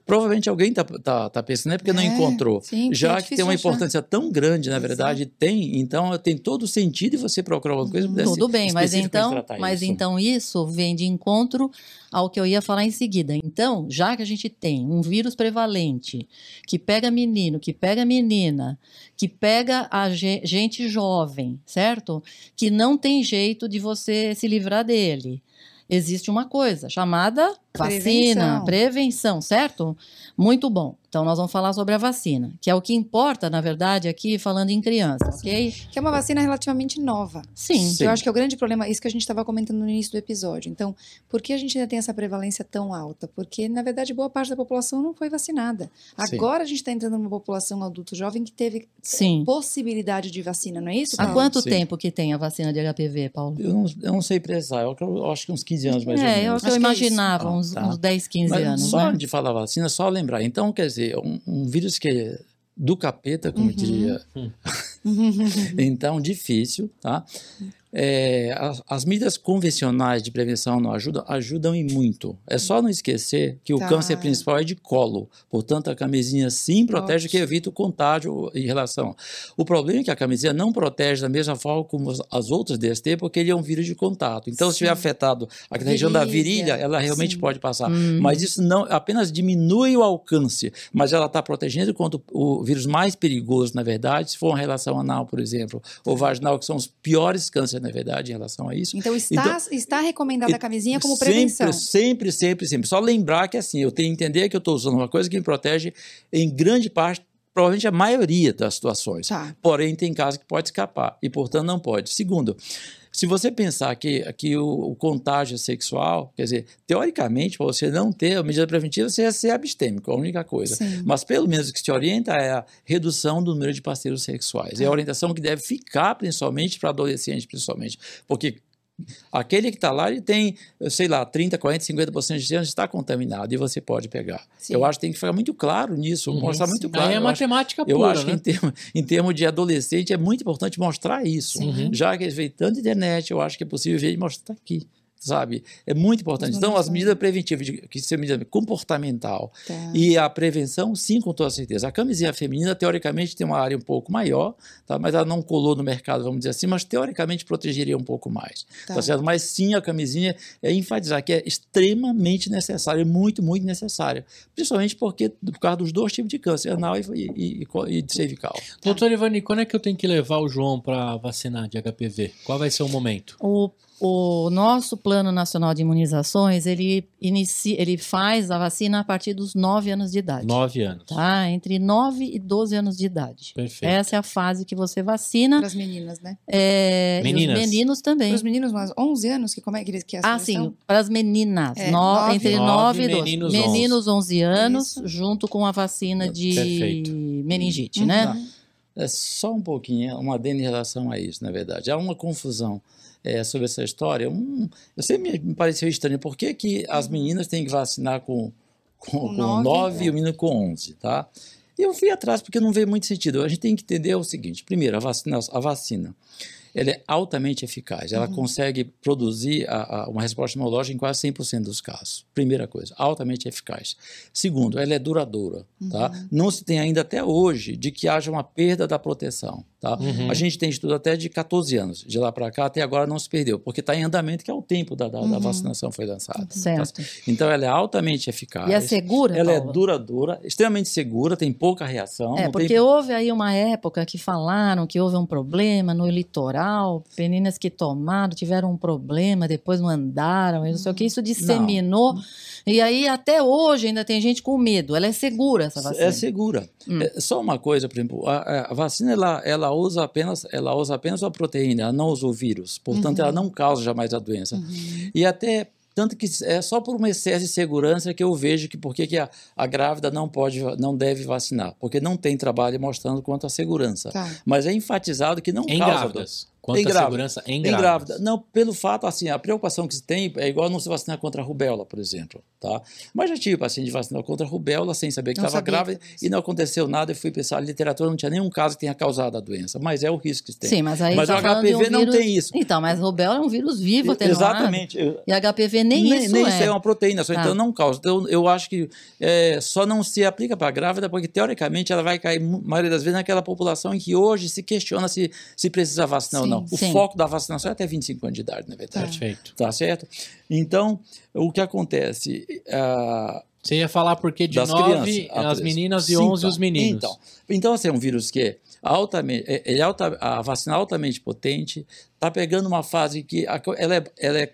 provavelmente alguém está tá, tá pensando, é porque não É, encontrou. sim, Já é que tem uma achar. importância tão grande, na Exato. verdade, tem, então tem todo o sentido você procurar uma coisa Tudo bem, mas então, mas isso. então isso vem de encontro ao que eu ia falar em seguida. Então, já que a gente tem um vírus prevalente que pega menino, que pega menina, que pega a ge- gente jovem, certo? Que não tem jeito de você se livrar dele. Existe uma coisa chamada vacina, Prevenção. prevenção, certo? Muito bom. Então, nós vamos falar sobre a vacina, que é o que importa, na verdade, aqui falando em criança, ok? Que é uma vacina relativamente nova. Sim. Sim. Eu acho que é o grande problema, isso que a gente estava comentando no início do episódio. Então, por que a gente ainda tem essa prevalência tão alta? Porque, na verdade, boa parte da população não foi vacinada. Sim. Agora a gente está entrando numa população adulto jovem que teve Sim. possibilidade de vacina, não é isso? Há Paulo? quanto Sim. tempo que tem a vacina de HPV, Paulo? Eu não, eu não sei precisar, eu, eu acho que uns 15 anos mais ou é, menos. é que Acho eu que é isso. imaginava, Ah, uns, tá. uns 10, 15 Mas anos. só né? de falar vacina, só lembrar. Então, quer dizer, um, um vírus que é do capeta, como Uhum. diria. então, difícil, tá? É, as, as medidas convencionais de prevenção não ajudam? Ajudam e muito. É só não esquecer que o Tá. câncer principal é de colo. Portanto, a camisinha sim protege, que evita o contágio em relação. O problema é que a camisinha não protege da mesma forma como as- as outras DST, porque ele é um vírus de contato. Então, se Sim. tiver afetado a região da Virilha, virilha, ela realmente sim. pode passar. Hum. Mas isso não apenas diminui o alcance, mas ela está protegendo contra o vírus mais perigoso, na verdade, se for uma relação anal, por exemplo, ou vaginal, que são os piores cânceres, na verdade, em relação a isso. Então, está, está recomendada a camisinha como Sempre, prevenção. Sempre, sempre, sempre. Só lembrar que assim, eu tenho que entender que eu estou usando uma coisa que me protege em grande parte, provavelmente a maioria das situações. Tá. Porém, tem casos que pode escapar e, portanto, não pode. Segundo, se você pensar que, que o, o contágio sexual, quer dizer, teoricamente, para você não ter a medida preventiva, você ia ser abstêmico, a única coisa. Sim. Mas pelo menos o que se orienta é a redução do número de parceiros sexuais. É a orientação que deve ficar, principalmente para adolescentes, principalmente. Porque aquele que está lá, ele tem, sei lá, 30, 40, 50% de chance de estar contaminado e você pode pegar. Sim. Eu acho que tem que ficar muito claro nisso, Uhum. mostrar muito claro. Aí é Eu acho- matemática eu pura, acho que né? em termos em termo de adolescente é muito importante mostrar isso. Uhum. Já que eles veem tanto internet, eu acho que é possível ver e mostrar aqui. Sabe? É muito importante. Então, as medidas preventivas, que são medida comportamental Tá. e a prevenção, sim, com toda certeza. A camisinha feminina, teoricamente, tem uma área um pouco maior, tá? mas ela não colou no mercado, vamos dizer assim, mas teoricamente protegeria um pouco mais. Tá. Tá. certo? Mas sim, a camisinha é enfatizar que é extremamente necessária, muito, muito necessária. Principalmente porque, por causa dos dois tipos de câncer, anal e, e, e, e cervical. Doutor Ivani, quando é que eu tenho que levar o João para vacinar de HPV? Qual vai ser o momento? O, o nosso Plano Nacional de Imunizações, ele, inicia, ele faz a vacina a partir dos 9 anos de idade. Nove anos. Tá? Entre 9 e 12 anos de idade. Perfeito. Essa é a fase que você vacina. Para as meninas, né? É, e Meninas. os meninos também. Para os meninos, mas 11 anos, que como é que eles que é Ah, sim, para as meninas. É, No- nove- entre Nove, 9 e 12. meninos, Meninos, 11 anos, Isso. junto com a vacina de Perfeito. meningite, Uhum. né? Tá. É só um pouquinho, uma adendo em relação a isso, na verdade. Há uma confusão é, sobre essa história. Um, eu sempre me- me pareceu estranho. Por que, que as meninas têm que vacinar com, com, Com com nove, 9 e é. o menino com 11, tá? E eu fui atrás porque não veio muito sentido. A gente tem que entender o seguinte. Primeiro, a vacina, a vacina ela é altamente eficaz. Ela consegue produzir a- a- uma resposta imunológica em quase 100% dos casos. Primeira coisa, altamente eficaz. Segundo, ela é duradoura. Tá? Não se tem ainda até hoje de que haja uma perda da proteção. Tá? Uhum. A gente tem estudo até de 14 anos. De lá para cá, até agora não se perdeu, porque está em andamento, que é o tempo da, da, da vacinação foi lançada. Certo. Então, ela é altamente eficaz. E é segura, Ela é Paula? duradoura, extremamente segura, tem pouca reação. É, porque tem... houve aí uma época que falaram que houve um problema no litoral, tal, meninas que tomaram, tiveram um problema, depois não andaram, não sei o que, isso disseminou. Não. E aí, até hoje, ainda tem gente com medo. Ela é segura, essa vacina? É segura. Hum. É, só uma coisa, por exemplo, a, a, vacina, ela, ela, usa apenas, ela usa apenas a proteína, ela não usa o vírus. Portanto, uhum. ela não causa jamais a doença. Uhum. E até tanto que é só por um excesso de segurança que eu vejo que por que a, a grávida não pode, não deve vacinar, porque não tem trabalho mostrando quanto à segurança. Tá. Mas é enfatizado que não em causa grávidas. Quanto à segurança em grávida. grávida. Não, pelo fato, assim, a preocupação que se tem é igual não se vacinar contra a rubéola, por exemplo, tá? Mas já tive paciente vacinar contra a rubéola sem saber que estava grávida e não aconteceu nada. Eu fui pensar, a literatura não tinha nenhum caso que tenha causado a doença, mas é o risco que se tem. Sim, mas aí mas tá o HPV um não vírus... tem isso. Então, mas rubéola é um vírus vivo, até Exatamente. E HPV nem, nem isso nem é. isso é uma proteína, só tá. então não causa. Então, eu acho que é, só não se aplica para a grávida porque, teoricamente, ela vai cair, a maioria das vezes, naquela população em que hoje se questiona se, se precisa vacinar sim, ou não. O sim. foco da vacinação é até 25 anos de idade, na verdade. Perfeito. Tá certo? Então, o que acontece? Uh, Você ia falar porque de 9 as meninas e 11 os meninos. Então, então, assim, é um vírus que é altamente, é, ele é alta, a vacina é altamente potente, está pegando uma fase que ela é, ela é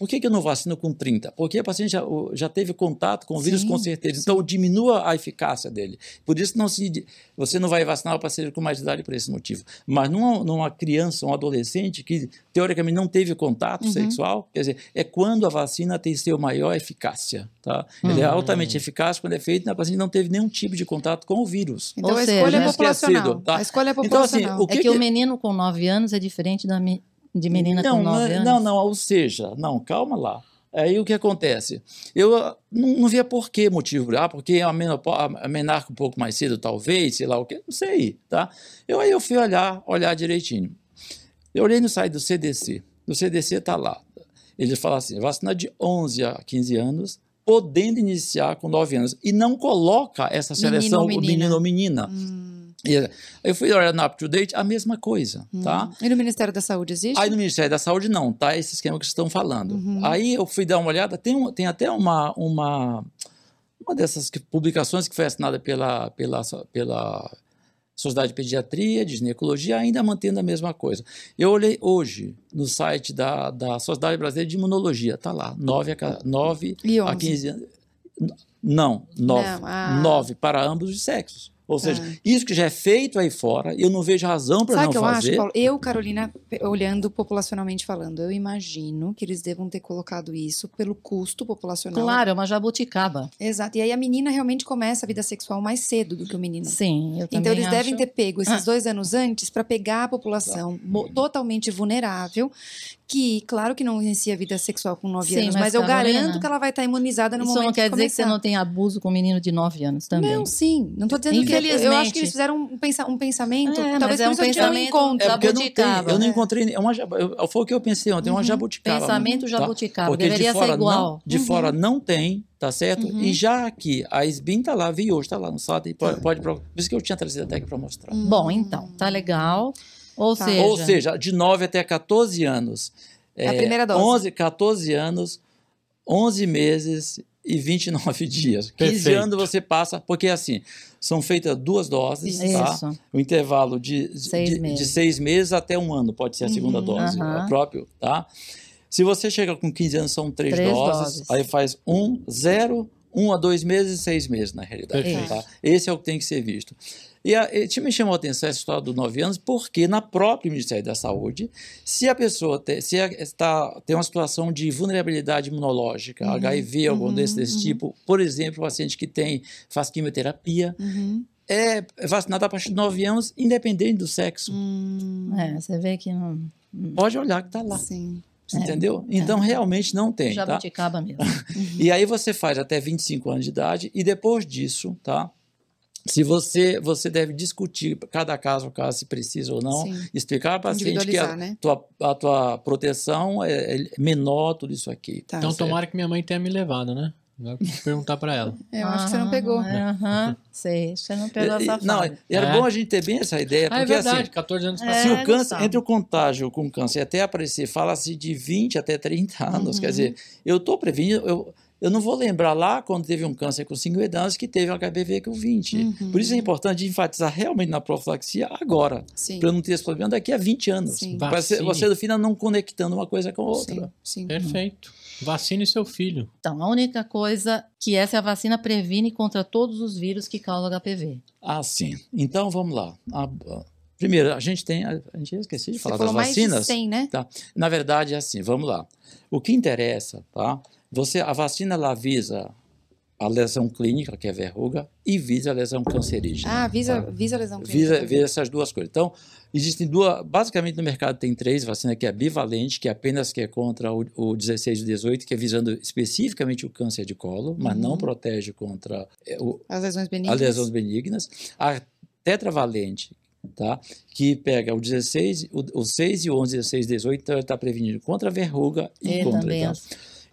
por que, que eu não vacino com 30? Porque a paciente já, já teve contato com o vírus sim, com certeza. Então, diminua a eficácia dele. Por isso, não se, você não vai vacinar o paciente com mais idade por esse motivo. Mas numa, numa criança, um adolescente que, teoricamente, não teve contato uhum. sexual, quer dizer, é quando a vacina tem seu maior eficácia. Tá? Uhum. Ele é uhum. altamente eficaz quando é feito na paciente não teve nenhum tipo de contato com o vírus. Então, Ou a escolha é populacional. Tá? A escolha é populacional. Então, assim, o que é que, que o menino com 9 anos é diferente da, de menina não, com 9 não, anos? Não, não, ou seja, não, calma lá. Aí o que acontece? Eu ah, não, não via por que motivo. Ah, porque a, a menarca um pouco mais cedo, talvez, sei lá o que, não sei, tá? Eu, aí eu fui olhar, olhar direitinho. Eu olhei no site do CDC. O CDC está lá. Ele fala assim, vacina de 11 a 15 anos, podendo iniciar com 9 anos. E não coloca essa seleção menino, menino ou menina. Hum. Eu fui olhar no UpToDate, a mesma coisa, hum. tá? E no Ministério da Saúde existe? Aí no Ministério da Saúde não, tá? Esse esquema que vocês estão falando. Uhum. Aí eu fui dar uma olhada, tem, um, tem até uma, uma, uma dessas publicações que foi assinada pela, pela, pela Sociedade de Pediatria, de Ginecologia, ainda mantendo a mesma coisa. Eu olhei hoje no site da, da Sociedade Brasileira de Imunologia, tá lá, 9 a, 9 a 15 anos. Não, 9. Não, ah. 9 para ambos os sexos. Ou seja, ah. isso que já é feito aí fora, eu não vejo razão para não que eu fazer. Acho, Paulo? Eu, Carolina, olhando populacionalmente falando, eu imagino que eles devam ter colocado isso pelo custo populacional. Claro, é uma jabuticaba. Exato. E aí a menina realmente começa a vida sexual mais cedo do que o menino. Sim, eu também Então eles acho... devem ter pego esses ah. dois anos antes para pegar a população totalmente vulnerável que, claro que não inicia a vida sexual com 9 anos, mas, mas eu garanto que ela vai estar imunizada no isso momento Isso não quer que dizer que você não tem abuso com um menino de 9 anos também. Não, sim. Não estou dizendo que eu acho que eles fizeram um, pensa, um pensamento, é, talvez é um pensamento não é porque eu não, tenho, eu não encontrei, é uma, eu, foi o que eu pensei ontem, uhum. uma jabuticaba. Pensamento jabuticaba, tá? deveria de fora ser igual. Não, de uhum. fora não tem, tá certo? Uhum. E já aqui, a SBIM tá lá, vi hoje, tá lá no site, pode, pode por isso que eu tinha trazido até aqui para mostrar. Bom, então, tá legal. Ou tá. seja... Ou seja, de 9 até 14 anos é, a primeira dose. 11, 14 anos, 11 meses e 29 dias. 15 Perfeito. anos você passa, porque assim, são feitas duas doses, tá? Isso. tá? O intervalo de seis, de, de, seis meses até um ano, pode ser a segunda uhum, dose, uhum. é próprio, tá? Se você chega com 15 anos, são três, três doses, doses, aí faz um, zero, um a dois meses e seis meses, na realidade. Tá? Esse é o que tem que ser visto. E, a, e me chamou a atenção essa história dos nove anos, porque na própria Ministério da Saúde, se a pessoa te, se está, tem uma situação de vulnerabilidade imunológica, uhum, HIV, algum uhum, desse, desse uhum. tipo, por exemplo, o paciente que tem, faz quimioterapia, uhum. é vacinado a partir de nove anos, independente do sexo. Hum. É, você vê que não. Pode olhar que está lá. Sim. É, entendeu? É. Então, é. realmente não tem. Tá? Jabuticaba tá? mesmo. e aí você faz até 25 anos de idade, e depois disso, tá? Se você você deve discutir cada caso a caso se precisa ou não Sim. explicar para o paciente que a, né? tua, a tua proteção é, é menor tudo isso aqui tá, então certo. tomara que minha mãe tenha me levado né Vou perguntar para ela. Eu acho que você não pegou. Aham, sei. Você não pegou essa fase. Não, era é. bom a gente ter bem essa ideia. Ah, porque, é verdade, assim, 14 anos para é, Se o câncer, entre o contágio com câncer até aparecer, fala-se de 20 até 30 anos. Uhum. Quer dizer, eu estou prevenindo, eu, eu não vou lembrar lá quando teve um câncer com 50 anos que teve um HPV com 20. Uhum. Por isso é importante enfatizar realmente na profilaxia agora, para eu não ter esse problema daqui a 20 anos. Sim. Pra Você, você no final não conectando uma coisa com a outra. Sim, sim. Perfeito. Vacine seu filho. Então, a única coisa que essa a vacina previne contra todos os vírus que causam HPV. Ah, sim. Então vamos lá. A- a- primeiro, a gente tem. A, a gente esqueci de Você falar falou das mais de vacinas. 100, né? Tá. Na verdade, é assim, vamos lá. O que interessa, tá? Você, a vacina ela visa a lesão clínica, que é verruga, e visa a lesão cancerígena. Ah, visa, tá? visa a lesão clínica. Visa, visa essas duas coisas. Então, existem duas. Basicamente, no mercado tem três vacinas, que é bivalente, que é apenas que é contra o, o 16 e o 18, que é visando especificamente o câncer de colo, mas Uhum. não protege contra é, o, As lesões as benignas. lesões benignas. A tetravalente, tá? que pega o 16, o, o 6 e o 11, 16 18, então ele está prevenindo contra a verruga e, E contra. também tá?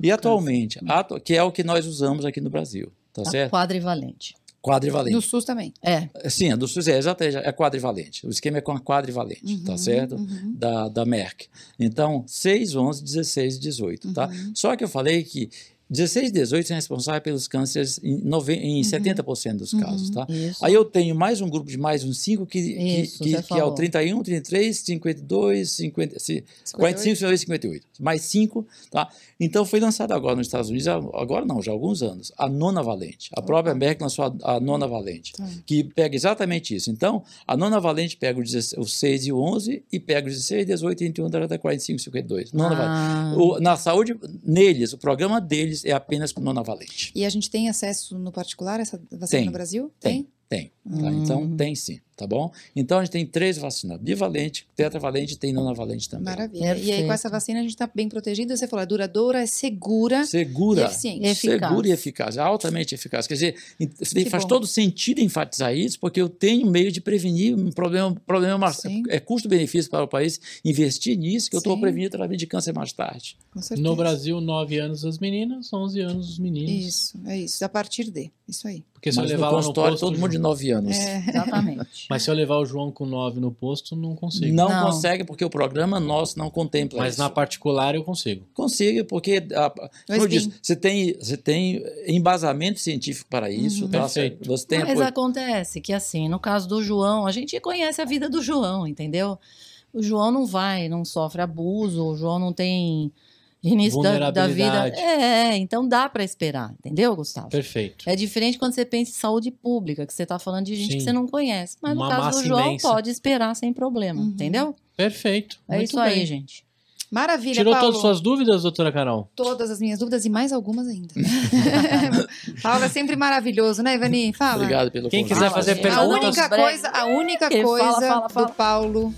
E atualmente, atu- que é o que nós usamos aqui no Brasil, tá a certo? quadrivalente. Quadrivalente. No SUS também. É, Sim, a do SUS é exatamente, é quadrivalente. O esquema é com a quadrivalente, tá Uhum, certo? uhum. Da, da Merck. Então, 6, 11, 16 e 18, tá? Uhum. Só que eu falei que 16 e 18 são responsáveis pelos cânceres em, nove, em 70% dos casos, tá? isso. Aí eu tenho mais um grupo de mais uns 5 que, que, Isso, que, você que é o falou. 31, 33, 52, 50, se- 45, 52, 58. Mais 5, tá? Então foi lançado agora nos Estados Unidos, agora não, já há alguns anos, a nona valente. A própria Merck lançou a, a nona valente, Tá. que pega exatamente isso. Então, a nona valente pega o, 16, o 6 e o 11 e pega o 16, 18, 21, 30, 45, 52. Nona valente. Ah, O- na saúde, neles, o programa deles é apenas com nona valente. E a gente tem acesso no particular a essa vacina Tem, no Brasil? Tem. Tem. tá? Hum. Então, tem sim, tá bom? Então, a gente tem três vacinas: bivalente, tetravalente e tem nonavalente também. Maravilha. E aí, com Perfeito. essa vacina, a gente está bem protegido. Você falou, é duradoura, é segura e Segura. eficiente. Eficaz. Segura e eficaz, altamente eficaz. Quer dizer, Que faz bom. todo sentido enfatizar isso, porque eu tenho meio de prevenir um problema, problema mais, é custo-benefício para o país investir nisso, que eu estou prevenindo tratamento de câncer mais tarde. Com certeza. No Brasil, 9 anos as meninas, 11 anos os meninos. Isso, é isso. A partir de. Isso aí. Porque se Mas eu levar no consultório, todo mundo de 9 anos. É. exatamente. Mas se eu levar o João com 9 no posto, não consigo. Não, Não. consegue, porque o programa nosso não contempla Mas isso. na particular eu consigo. Consiga, porque, a- como eu disse, você tem, você tem embasamento científico para isso. Uhum. tá? Perfeito. Você tem Mas apoio. acontece que, assim, no caso do João, a gente conhece a vida do João, entendeu? O João não vai, não sofre abuso, o João não tem início da, da vida. É, então dá para esperar, entendeu, Gustavo? Perfeito. É diferente quando você pensa em saúde pública, que você está falando de gente Sim. que você não conhece. Mas Uma no caso do João, imensa. pode esperar sem problema, Uhum. entendeu? Perfeito. É Muito isso aí, bem. gente. Maravilha, Tirou Paulo. todas as suas dúvidas, doutora Carol? Todas as minhas dúvidas e mais algumas ainda. Paulo é sempre maravilhoso, né, Ivani? Fala. Obrigado pelo Quem convite. quiser fazer gente. A perguntas. única coisa, a única coisa fala, fala, fala. do Paulo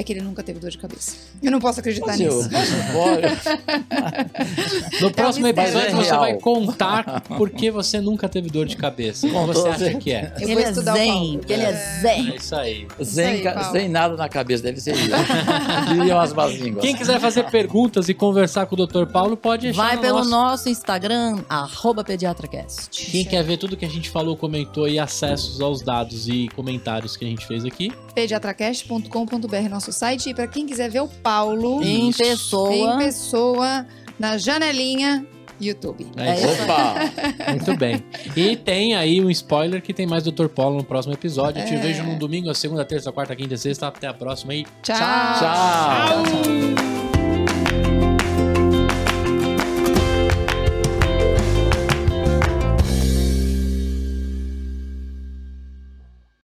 é que ele nunca teve dor de cabeça. Eu não posso acreditar Mas eu- nisso. No próximo mistério. episódio Mas é você vai contar por que você nunca teve dor de cabeça. O que Com você acha que é? Eu ele vou é estudar o zen, Paulo. porque ele é zen. É isso aí. Paulo. sem nada na cabeça dele, seria. Diriam as bazingas. Quem quiser fazer perguntas e conversar com o Dr. Paulo, pode Vai no pelo nosso... nosso Instagram, arroba pediatracast. Quem quer ver tudo que a gente falou, comentou e acessos aos dados e comentários que a gente fez aqui, pediatracast.com.br, nosso site. E para quem quiser ver o Paulo Em pessoa. em pessoa, na janelinha, YouTube. é isso. Opa! Muito bem. E tem aí um spoiler que tem mais Dr. Paulo no próximo episódio. Eu te É. vejo no domingo, a segunda, terça, quarta, quinta, sexta. Até a próxima aí. Tchau. Tchau!